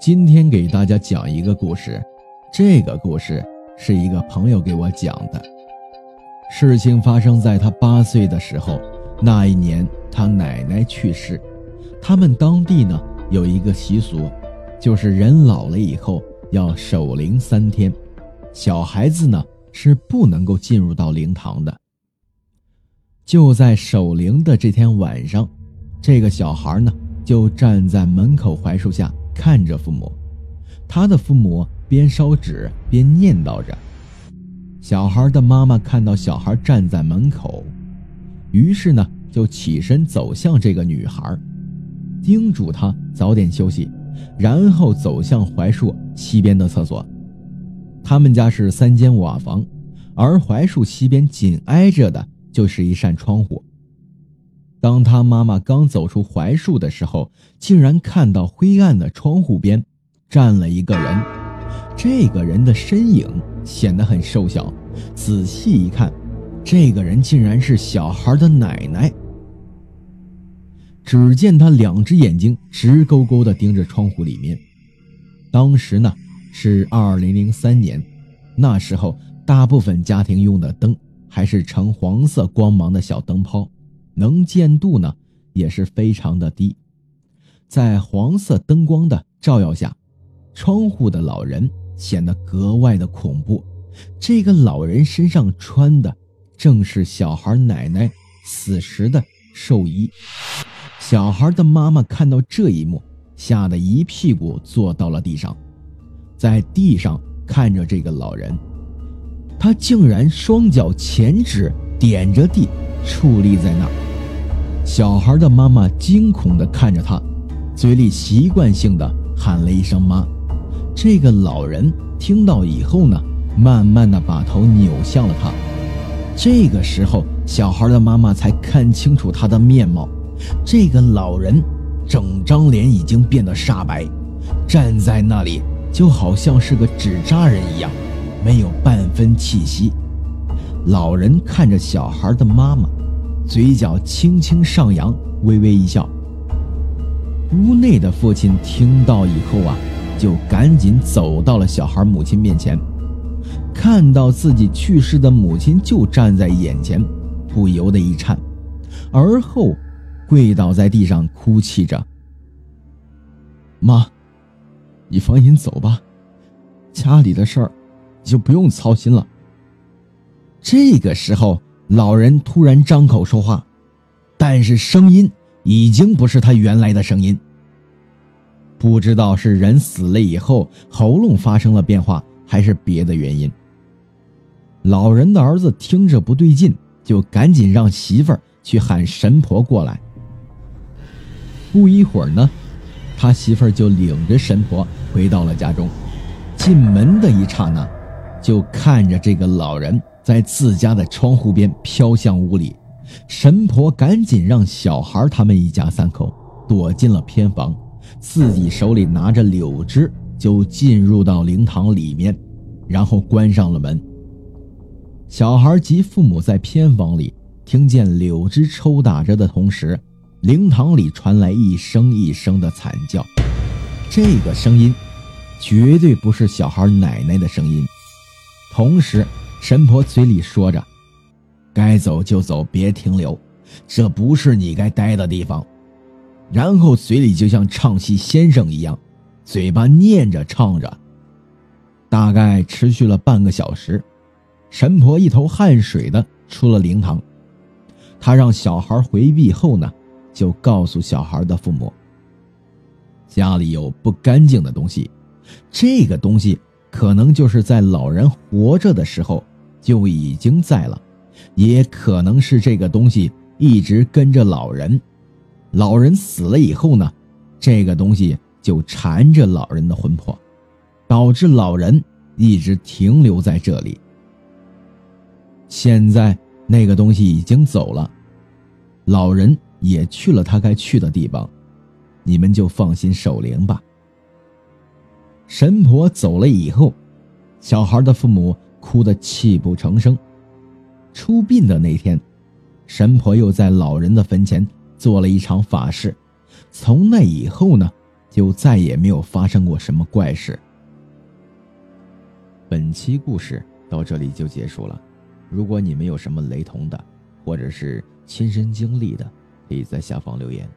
今天给大家讲一个故事，这个故事是一个朋友给我讲的。事情发生在他八岁的时候，那一年他奶奶去世。他们当地呢有一个习俗，就是人老了以后要守灵三天，小孩子呢是不能够进入到灵堂的。就在守灵的这天晚上，这个小孩呢就站在门口槐树下。看着父母，他的父母边烧纸边念叨着。小孩的妈妈看到小孩站在门口，于是呢就起身走向这个女孩，叮嘱她早点休息，然后走向槐树西边的厕所。他们家是三间瓦房，而槐树西边紧挨着的就是一扇窗户。当他妈妈刚走出槐树的时候，竟然看到灰暗的窗户边站了一个人。这个人的身影显得很瘦小，仔细一看，这个人竟然是小孩的奶奶。只见他两只眼睛直勾勾地盯着窗户里面。当时呢是二零零三年，那时候大部分家庭用的灯还是呈黄色光芒的小灯泡。能见度呢也是非常的低，在黄色灯光的照耀下，窗户的老人显得格外的恐怖。这个老人身上穿的正是小孩奶奶死时的寿衣。小孩的妈妈看到这一幕，吓得一屁股坐到了地上，在地上看着这个老人，他竟然双脚前指点着地矗立在那。小孩的妈妈惊恐地看着他，嘴里习惯性地喊了一声“妈”。这个老人听到以后呢，慢慢地把头扭向了他。这个时候，小孩的妈妈才看清楚他的面貌。这个老人整张脸已经变得煞白，站在那里就好像是个纸扎人一样，没有半分气息。老人看着小孩的妈妈。嘴角轻轻上扬，微微一笑。屋内的父亲听到以后啊，就赶紧走到了小孩母亲面前，看到自己去世的母亲就站在眼前，不由得一颤，而后跪倒在地上哭泣着：“妈，你放心走吧，家里的事儿就不用操心了。”这个时候。老人突然张口说话，但是声音已经不是他原来的声音。不知道是人死了以后喉咙发生了变化，还是别的原因。老人的儿子听着不对劲，就赶紧让媳妇儿去喊神婆过来。不一会儿呢，他媳妇儿就领着神婆回到了家中。进门的一刹那，就看着这个老人。在自家的窗户边飘向屋里，神婆赶紧让小孩他们一家三口躲进了偏房，自己手里拿着柳枝就进入到灵堂里面，然后关上了门。小孩及父母在偏房里听见柳枝抽打着的同时，灵堂里传来一声一声的惨叫，这个声音绝对不是小孩奶奶的声音，同时。神婆嘴里说着：“该走就走，别停留，这不是你该待的地方。”然后嘴里就像唱戏先生一样，嘴巴念着唱着。大概持续了半个小时，神婆一头汗水的出了灵堂。她让小孩回避后呢，就告诉小孩的父母：“家里有不干净的东西，这个东西可能就是在老人活着的时候。”就已经在了，也可能是这个东西一直跟着老人。老人死了以后呢，这个东西就缠着老人的魂魄，导致老人一直停留在这里。现在那个东西已经走了，老人也去了他该去的地方，你们就放心守灵吧。神婆走了以后，小孩的父母。哭得泣不成声。出殡的那天，神婆又在老人的坟前做了一场法事。从那以后呢，就再也没有发生过什么怪事。本期故事到这里就结束了。如果你们有什么雷同的，或者是亲身经历的，可以在下方留言。